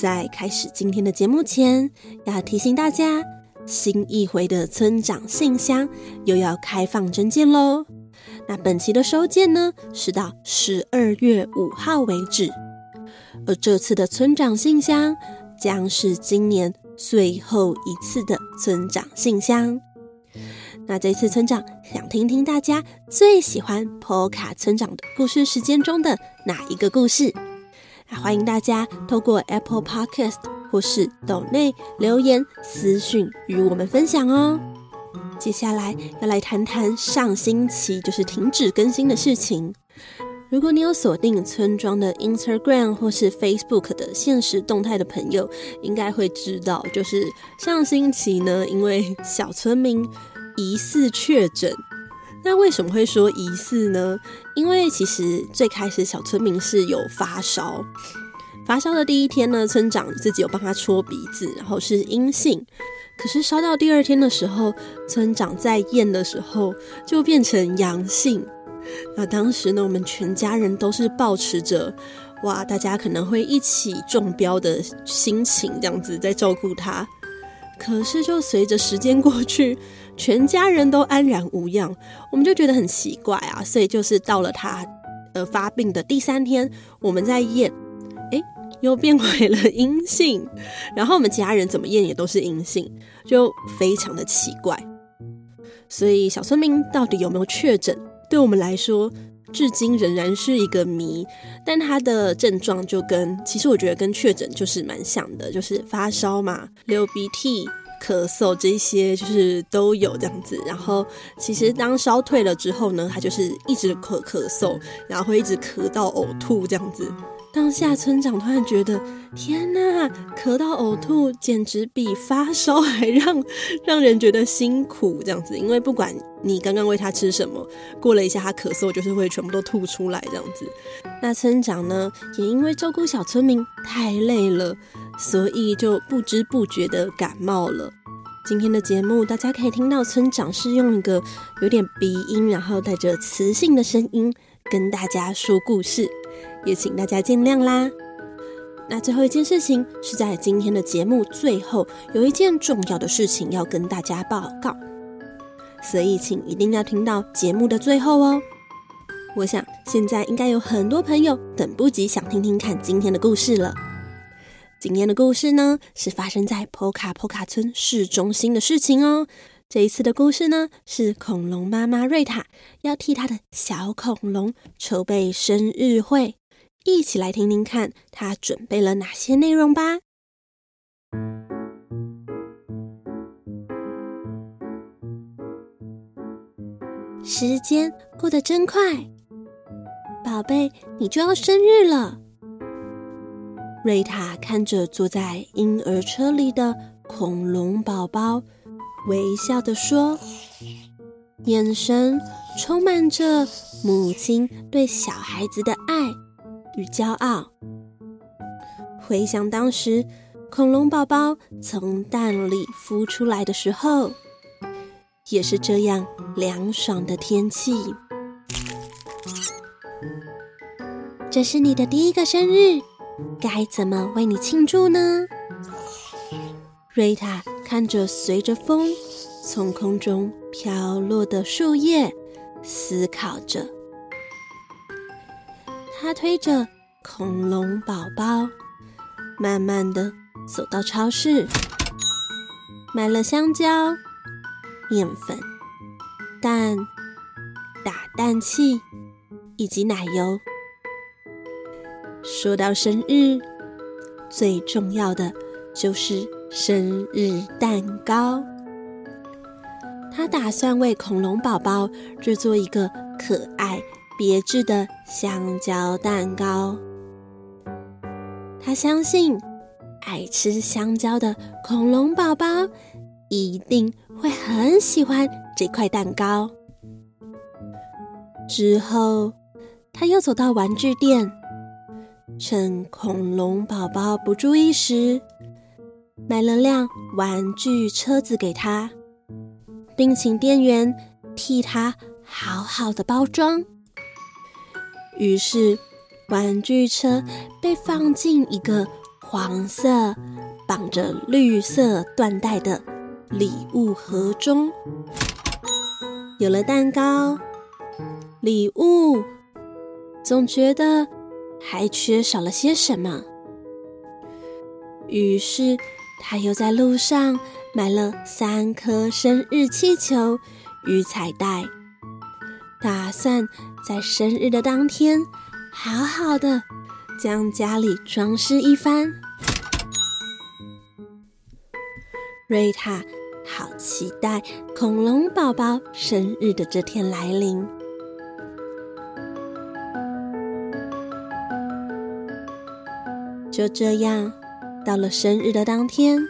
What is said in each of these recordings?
在开始今天的节目前，要提醒大家，新一回的村长信箱又要开放征件喽。那本期的收件呢，是到十二月五号为止，而这次的村长信箱将是今年最后一次的村长信箱。那这次村长想听听大家最喜欢波卡村长的故事时间中的哪一个故事？欢迎大家透过 Apple Podcast 或是抖内留言私讯与我们分享哦。接下来要来谈谈上星期就是停止更新的事情。如果你有锁定村庄的 Instagram 或是 Facebook 的现实动态的朋友，应该会知道，就是上星期呢，因为小村民疑似确诊。那为什么会说疑似呢？因为其实最开始小村民是有发烧，发烧的第一天呢，村长自己有帮他戳鼻子，然后是阴性。可是烧到第二天的时候，村长在验的时候就变成阳性。那当时呢，我们全家人都是抱持着哇，大家可能会一起中标的心情，这样子在照顾他。可是就随着时间过去。全家人都安然无恙，我们就觉得很奇怪啊，所以就是到了他呃发病的第三天，我们在验，诶，又变回了阴性，然后我们其他人怎么验也都是阴性，就非常的奇怪。所以小村民到底有没有确诊，对我们来说至今仍然是一个谜。但他的症状就跟其实我觉得跟确诊就是蛮像的，就是发烧嘛，流鼻涕。咳嗽这些就是都有这样子，然后其实当烧退了之后呢，他就是一直咳咳嗽，然后会一直咳到呕吐这样子。当下村长突然觉得，天哪，咳到呕吐简直比发烧还让让人觉得辛苦这样子，因为不管你刚刚喂他吃什么，过了一下他咳嗽就是会全部都吐出来这样子。那村长呢，也因为照顾小村民太累了。所以就不知不觉的感冒了。今天的节目，大家可以听到村长是用一个有点鼻音，然后带着磁性的声音跟大家说故事，也请大家见谅啦。那最后一件事情是在今天的节目最后有一件重要的事情要跟大家报告，所以请一定要听到节目的最后哦。我想现在应该有很多朋友等不及想听听看今天的故事了。今天的故事呢，是发生在波卡波卡村市中心的事情哦。这一次的故事呢，是恐龙妈妈瑞塔要替她的小恐龙筹备生日会，一起来听听看她准备了哪些内容吧。时间过得真快，宝贝，你就要生日了。瑞塔看着坐在婴儿车里的恐龙宝宝，微笑地说，眼神充满着母亲对小孩子的爱与骄傲。回想当时恐龙宝宝从蛋里孵出来的时候，也是这样凉爽的天气。这是你的第一个生日。该怎么为你庆祝呢？瑞塔看着随着风从空中飘落的树叶，思考着。他推着恐龙宝宝，慢慢的走到超市，买了香蕉、面粉、蛋、打蛋器以及奶油。说到生日，最重要的就是生日蛋糕。他打算为恐龙宝宝制作一个可爱别致的香蕉蛋糕。他相信，爱吃香蕉的恐龙宝宝一定会很喜欢这块蛋糕。之后，他又走到玩具店，趁恐龙宝宝不注意时，买了辆玩具车子给他，并请店员替他好好的包装。于是，玩具车被放进一个黄色绑着绿色缎带的礼物盒中，有了蛋糕。礼物，总觉得还缺少了些什么。于是，他又在路上买了三颗生日气球与彩带，打算在生日的当天好好的将家里装饰一番。瑞塔好期待恐龙宝宝生日的这天来临。就这样，到了生日的当天，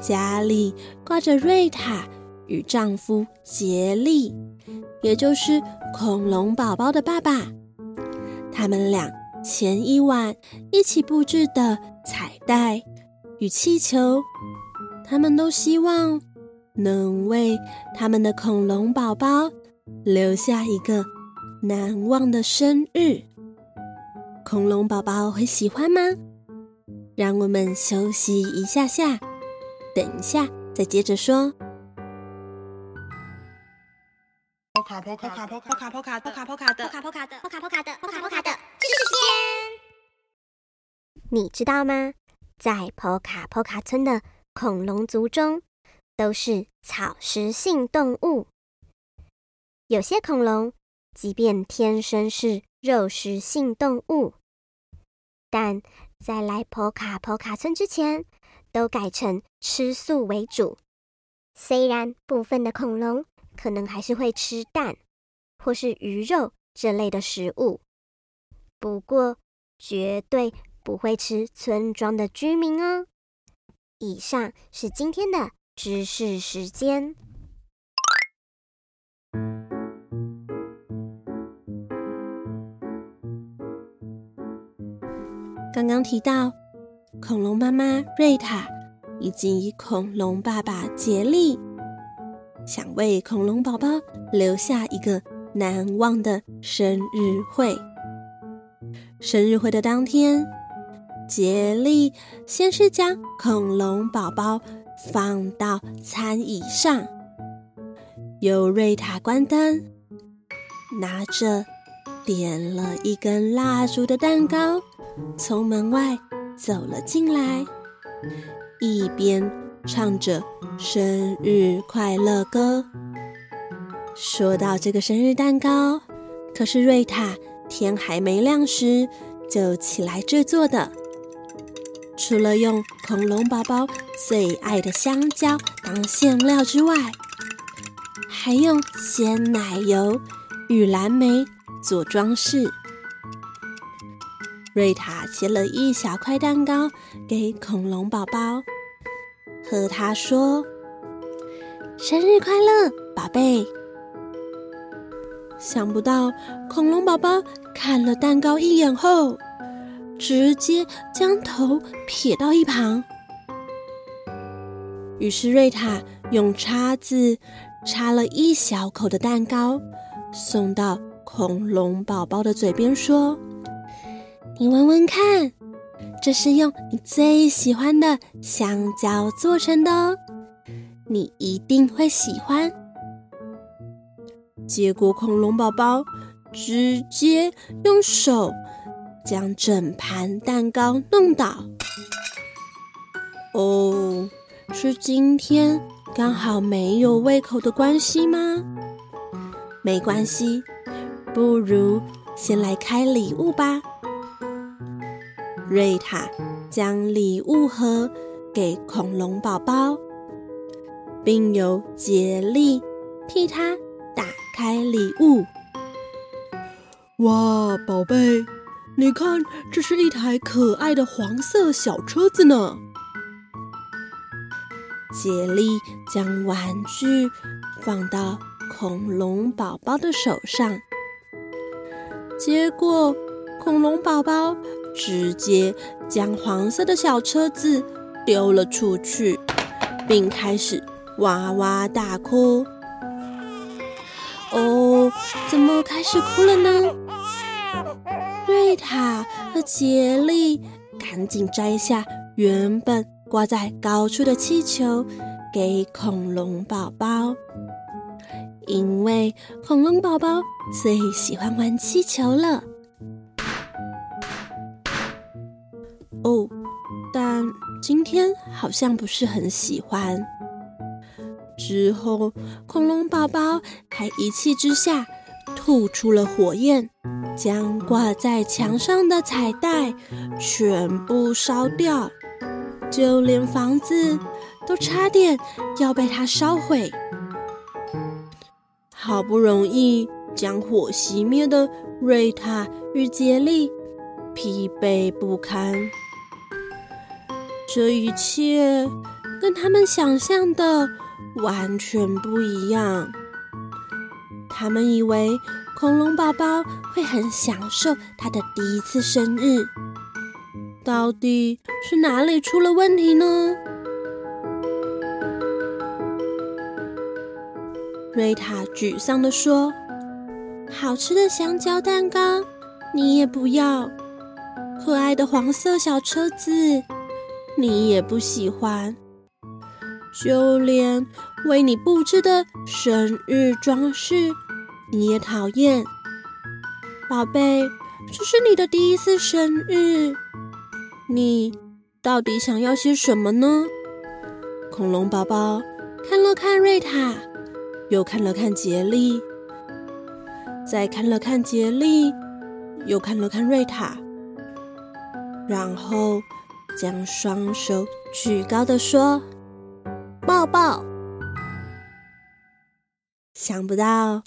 家里挂着瑞塔与丈夫杰利，也就是恐龙宝宝的爸爸。他们俩前一晚一起布置的彩带与气球，他们都希望能为他们的恐龙宝宝留下一个难忘的生日。恐龙宝宝会喜欢吗？让我们休息一下下，等一下再接着说。波卡波卡波卡波卡波卡波卡波卡的波卡波卡的波卡波卡的波卡波卡的知识时间。你知道吗？在波卡波卡村的恐龙族中，都是草食性动物。有些恐龙，即便天生是肉食性动物，但在来波卡波卡村之前，都改成吃素为主。虽然部分的恐龙可能还是会吃蛋或是鱼肉这类的食物，不过绝对不会吃村庄的居民哦。以上是今天的知识时间。刚刚提到，恐龙妈妈瑞塔以及恐龙爸爸杰利想为恐龙宝宝留下一个难忘的生日会。生日会的当天，杰利先是将恐龙宝宝放到餐椅上，由瑞塔关灯，拿着点了一根蜡烛的蛋糕。从门外走了进来，一边唱着生日快乐歌。说到这个生日蛋糕，可是瑞塔天还没亮时就起来制作的。除了用恐龙宝宝最爱的香蕉当馅料之外，还用鲜奶油与蓝莓做装饰。瑞塔切了一小块蛋糕给恐龙宝宝，和他说：“生日快乐，宝贝！”想不到恐龙宝宝看了蛋糕一眼后，直接将头撇到一旁。于是瑞塔用叉子插了一小口的蛋糕，送到恐龙宝宝的嘴边，说。你闻闻看，这是用你最喜欢的香蕉做成的哦，你一定会喜欢。结果恐龙宝宝直接用手将整盘蛋糕弄倒。哦，是今天刚好没有胃口的关系吗？没关系，不如先来开礼物吧。瑞塔将礼物盒给恐龙宝宝，并由杰利替他打开礼物。哇，宝贝，你看，这是一台可爱的黄色小车子呢。杰利将玩具放到恐龙宝宝的手上，结果恐龙宝宝直接将黄色的小车子丢了出去，并开始哇哇大哭。哦，怎么开始哭了呢？瑞塔和杰利赶紧摘下原本。挂在高处的气球给恐龙宝宝，因为恐龙宝宝最喜欢玩气球了。哦，但今天好像不是很喜欢。之后，恐龙宝宝还一气之下吐出了火焰，将挂在墙上的彩带全部烧掉。就连房子都差点要被它烧毁，好不容易将火熄灭的瑞塔与杰利疲惫不堪。这一切跟他们想象的完全不一样。他们以为恐龙宝宝会很享受他的第一次生日。到底是哪里出了问题呢？瑞塔沮丧地说：“好吃的香蕉蛋糕你也不要，可爱的黄色小车子你也不喜欢，就连为你布置的生日装饰你也讨厌。宝贝，这是你的第一次生日。”你到底想要些什么呢？恐龙宝宝看了看瑞塔，又看了看杰利，再看了看杰利，又看了看瑞塔，然后将双手举高的说：“抱抱。”想不到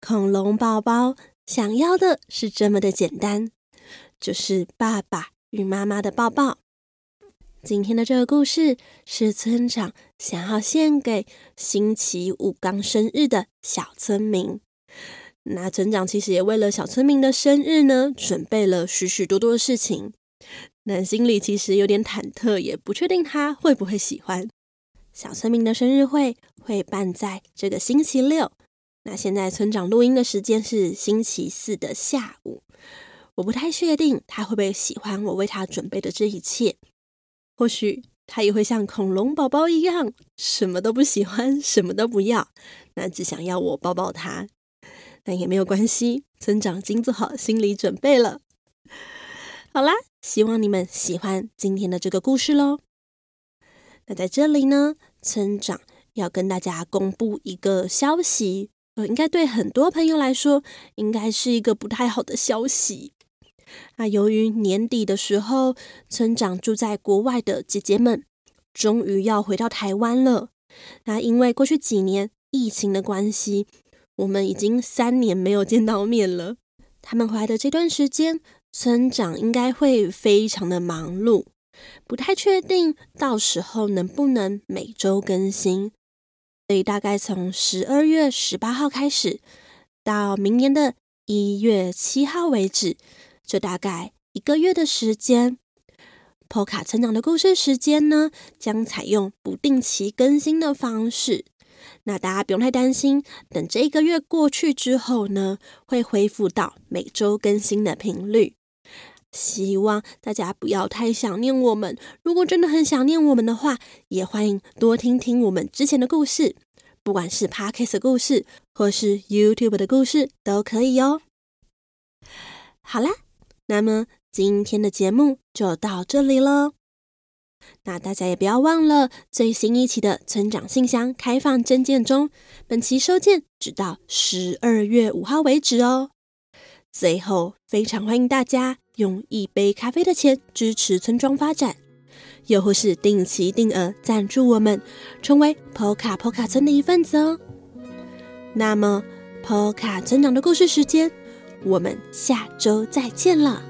恐龙宝宝想要的是这么的简单，就是爸爸。与妈妈的抱抱。今天的这个故事是村长想要献给星期五刚生日的小村民。那村长其实也为了小村民的生日呢，准备了许许多多的事情。那心里其实有点忐忑，也不确定他会不会喜欢。小村民的生日会会办在这个星期六。那现在村长录音的时间是星期四的下午。我不太确定他会不会喜欢我为他准备的这一切，或许他也会像恐龙宝宝一样，什么都不喜欢，什么都不要，那只想要我抱抱他。但也没有关系，村长已经做好心理准备了。好啦，希望你们喜欢今天的这个故事喽。那在这里呢，村长要跟大家公布一个消息，呃，应该对很多朋友来说，应该是一个不太好的消息。那由于年底的时候，村长住在国外的姐姐们终于要回到台湾了。那因为过去几年疫情的关系，我们已经三年没有见到面了。他们回来的这段时间，村长应该会非常的忙碌，不太确定到时候能不能每周更新。所以大概从十二月十八号开始，到明年的一月七号为止。这大概一个月的时间，Poca 村长的故事时间呢，将采用不定期更新的方式。那大家不用太担心，等这一个月过去之后呢，会恢复到每周更新的频率。希望大家不要太想念我们。如果真的很想念我们的话，也欢迎多听听我们之前的故事，不管是 Podcast 的故事或是 YouTube 的故事都可以哦。好啦。那么今天的节目就到这里了。那大家也不要忘了最新一期的村长信箱开放征件中，本期收件直到十二月五号为止哦。最后，非常欢迎大家用一杯咖啡的钱支持村庄发展，又或是定期定额赞助我们，成为 p o k a p o k a 村的一份子哦。那么 p o k a 村长的故事时间。我们下周再见了。